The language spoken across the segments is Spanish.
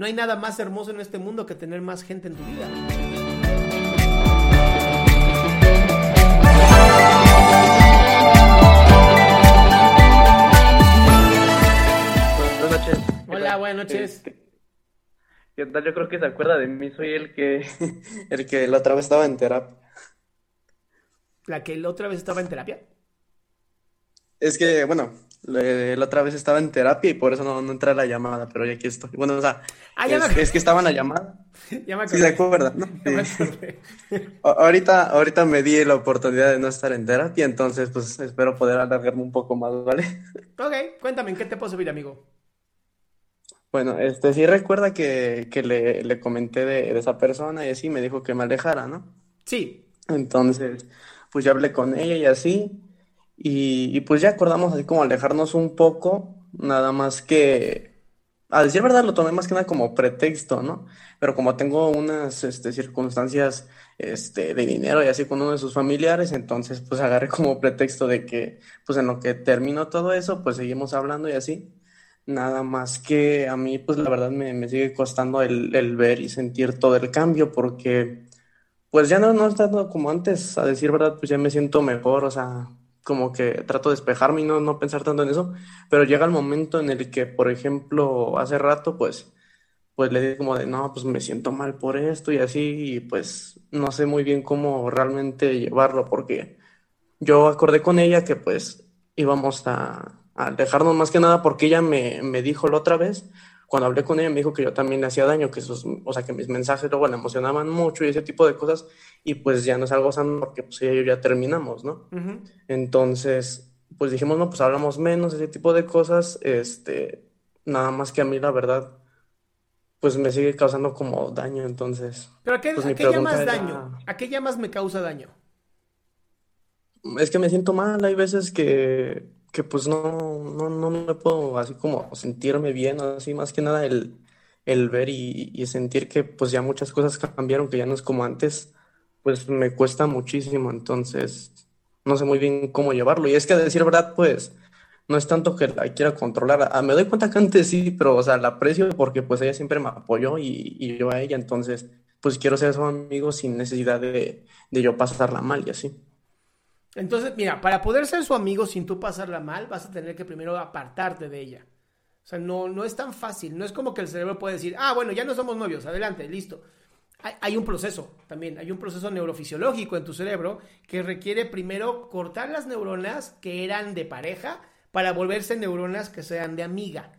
No hay nada más hermoso en este mundo que tener más gente en tu vida. Buenas noches. Hola, buenas noches. Este, ¿Qué tal? Yo creo que se acuerda de mí. Soy el que, el que la otra vez estaba en terapia. La que la otra vez estaba en terapia. Es que, bueno, le- la otra vez estaba en terapia y por eso no, no entré a la llamada, pero ya aquí estoy. Bueno, o sea, Ah, es, me acordé. es que estaba en la llamada. Ya me Sí, acordé. se acuerda, ¿no? Me Sí. Ahorita, ahorita me di la oportunidad de no estar en terapia, entonces pues espero poder alargarme un poco más, ¿vale? Ok, cuéntame, ¿en qué te puedo servir, amigo? Bueno, este sí recuerda que, que le, le comenté de, de esa persona y así me dijo que me alejara, ¿no? Sí. Entonces, pues ya hablé con ella y así, y, y pues ya acordamos así como alejarnos un poco, nada más que, a decir verdad, lo tomé más que nada como pretexto, ¿no? Pero como tengo unas este, circunstancias este, de dinero y así con uno de sus familiares, entonces pues agarré como pretexto de que, pues en lo que terminó todo eso, pues seguimos hablando y así. Nada más que a mí, pues la verdad me, me sigue costando el, el ver y sentir todo el cambio porque... Pues ya no, no es tanto como antes, a decir verdad, pues ya me siento mejor, o sea, como que trato de despejarme y no, no pensar tanto en eso, pero llega el momento en el que, por ejemplo, hace rato, pues, pues le dije como de, no, pues me siento mal por esto y así, y pues no sé muy bien cómo realmente llevarlo, porque yo acordé con ella que pues íbamos a, a alejarnos más que nada porque ella me, me dijo la otra vez, cuando hablé con ella me dijo que yo también le hacía daño, que sus, o sea, que mis mensajes luego la emocionaban mucho y ese tipo de cosas, y pues ya no es algo sano porque pues ella y yo ya terminamos, ¿no? Entonces, pues dijimos, no, pues hablamos menos, ese tipo de cosas, este, nada más que a mí la verdad, pues me sigue causando como daño, entonces, ¿Pero a qué, pues a qué llamas era- daño? ¿A qué llamas me causa daño? Es que me siento mal, hay veces que, que pues no, no, no me puedo así como sentirme bien, así más que nada el, el ver y, sentir que pues ya muchas cosas cambiaron, que ya no es como antes, pues me cuesta muchísimo, entonces no sé muy bien cómo llevarlo. Y es que a decir verdad, pues no es tanto que la quiera controlar, ah, me doy cuenta que antes sí, pero o sea, la aprecio porque pues ella siempre me apoyó y, y yo a ella, entonces pues quiero ser su amigo sin necesidad de, de yo pasarla mal y así. Entonces, mira, para poder ser su amigo sin tú pasarla mal, vas a tener que primero apartarte de ella. O sea, no, no es tan fácil. No es como que el cerebro puede decir, ah, bueno, ya no somos novios, adelante, listo. Hay, hay un proceso también, hay un proceso neurofisiológico en tu cerebro que requiere primero cortar las neuronas que eran de pareja para volverse neuronas que sean de amiga.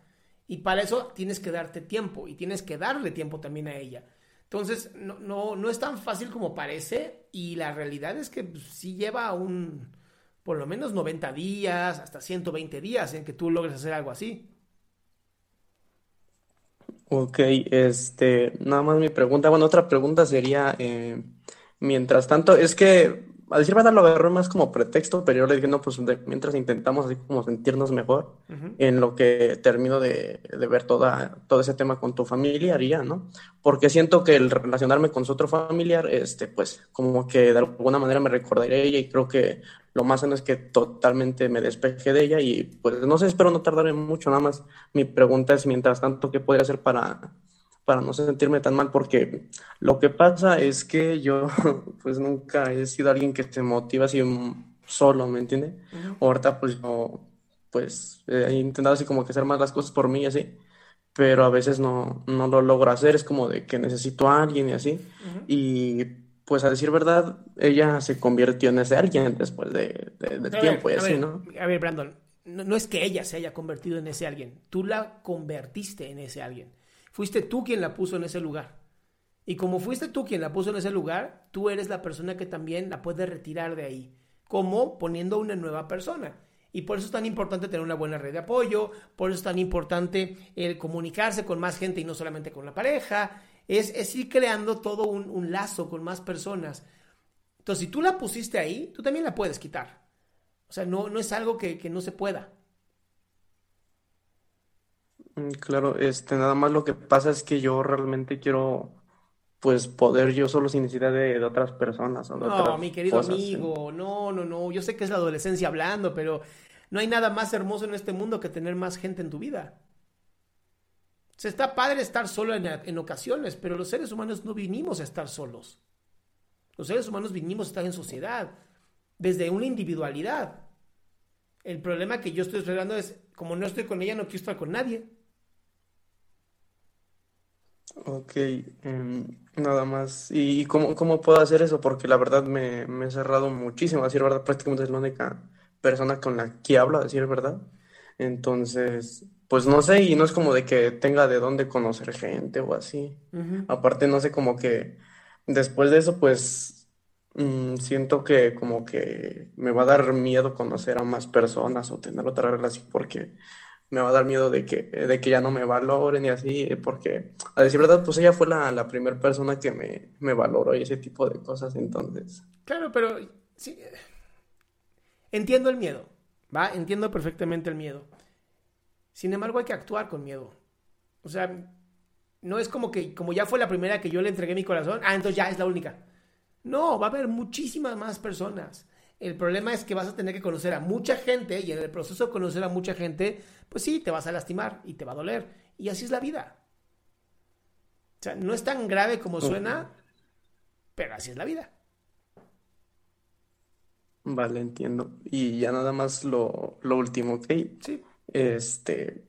Y para eso tienes que darte tiempo y tienes que darle tiempo también a ella. Entonces, no, no, no es tan fácil como parece y la realidad es que pues, sí lleva un, por lo menos 90 días, hasta 120 días en que tú logres hacer algo así. Ok, este, nada más mi pregunta, bueno, otra pregunta sería, eh, mientras tanto, es que a decir verdad, lo agarré más como pretexto, pero yo le dije, no, pues mientras intentamos así como sentirnos mejor, en lo que termino de, de, ver toda, todo ese tema con tu familia, haría, ¿no? Porque siento que el relacionarme con su otro familiar, este, pues, como que de alguna manera me recordaré a ella y creo que lo más sano es que totalmente me despeje de ella y pues no sé, espero no tardarme mucho, nada más mi pregunta es, mientras tanto, ¿qué podría hacer para para no sentirme tan mal, porque lo que pasa es que yo pues nunca he sido alguien que se motiva así solo, ¿me entiende? Ahorita pues yo pues he intentado así como que hacer más las cosas por mí así, pero a veces no, no lo logro hacer, es como de que necesito a alguien y así, y pues a decir verdad, ella se convirtió en ese alguien después de, tiempo y así, ¿no? A ver, Brandon, no es que ella se haya convertido en ese alguien, tú la convertiste en ese alguien. Fuiste tú quien la puso en ese lugar. Y como fuiste tú quien la puso en ese lugar, tú eres la persona que también la puede retirar de ahí. como Poniendo una nueva persona. Y por eso es tan importante tener una buena red de apoyo, por eso es tan importante el comunicarse con más gente y no solamente con la pareja. Es, ir creando todo un, lazo con más personas. Entonces, si tú la pusiste ahí, tú también la puedes quitar. O sea, no, no es algo que, que no se pueda. Mm, claro, este, nada más lo que pasa es que yo realmente quiero, pues, poder yo solo sin necesidad de, otras personas No, mi querido amigo, no, no, no. Yo sé que es la adolescencia hablando, pero no hay nada más hermoso en este mundo que tener más gente en tu vida. Se está padre estar solo en, en ocasiones, pero los seres humanos no vinimos a estar solos. Los seres humanos vinimos a estar en sociedad, desde una individualidad. El problema que yo estoy esperando es, como no estoy con ella, no quiero estar con nadie. Ok, em, nada más. ¿Y cómo, cómo puedo hacer eso? Porque la verdad me, me he cerrado muchísimo, a decir verdad, prácticamente es la única persona con la que hablo, a decir verdad. Entonces, pues no sé, y no es como de que tenga de dónde conocer gente o así. Aparte, no sé, como que después de eso, pues mm, siento que como que me va a dar miedo conocer a más personas o tener otra relación porque me va a dar miedo de que, de que ya no me valoren y así, porque a decir verdad, pues ella fue la, la primera persona que me, me valoró y ese tipo de cosas, entonces. Claro, pero sí, entiendo el miedo, ¿va? Entiendo perfectamente el miedo. Sin embargo, hay que actuar con miedo. O sea, no es como que, como ya fue la primera que yo le entregué mi corazón, ah, entonces ya es la única. No, va a haber muchísimas más personas. El problema es que vas a tener que conocer a mucha gente y en el proceso de conocer a mucha gente, pues sí, te vas a lastimar y te va a doler. Y así es la vida. O sea, no es tan grave como suena, pero así es la vida. Vale, entiendo. Y ya nada más lo, último, ¿ok? Sí. Este,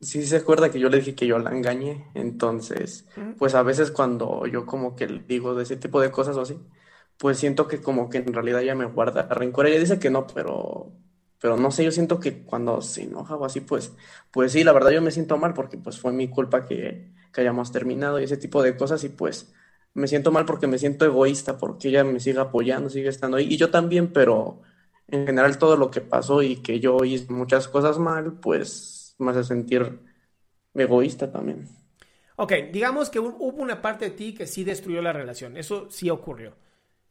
sí se acuerda que yo le dije que yo la engañé, entonces, pues a veces cuando yo como que digo de ese tipo de cosas o así, pues siento que como que en realidad ella me guarda rencor. Ella dice que no, pero, pero no sé, yo siento que cuando se enoja o así, pues, pues sí, la verdad yo me siento mal porque pues fue mi culpa que, que hayamos terminado y ese tipo de cosas y pues me siento mal porque me siento egoísta, porque ella me sigue apoyando, sigue estando ahí y yo también, pero en general todo lo que pasó y que yo hice muchas cosas mal, pues me hace sentir egoísta también. Ok, digamos que hubo una parte de ti que sí destruyó la relación, eso sí ocurrió.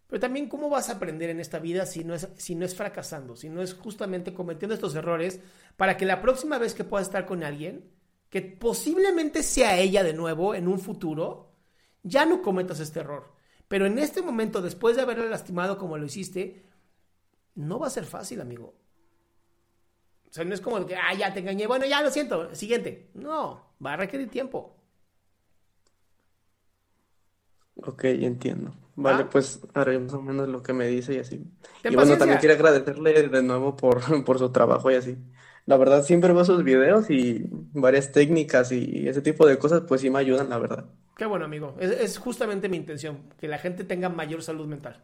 Pero también cómo vas a aprender en esta vida si no, es, si no es fracasando, si no es justamente cometiendo estos errores para que la próxima vez que puedas estar con alguien, que posiblemente sea ella de nuevo en un futuro, ya no cometas este error. Pero en este momento, después de haberla lastimado como lo hiciste, no va a ser fácil, amigo. O sea, no es como que, ah, ya te engañé, bueno, ya lo siento, siguiente. No, va a requerir tiempo. Ok, entiendo. Vale, ¿Ah? pues haré más o menos lo que me dice y así. Y bueno, también quiero agradecerle de nuevo por, por su trabajo y así. La verdad, siempre veo sus videos y varias técnicas y ese tipo de cosas, pues sí me ayudan, la verdad. Qué bueno, amigo. Es, es justamente mi intención, que la gente tenga mayor salud mental.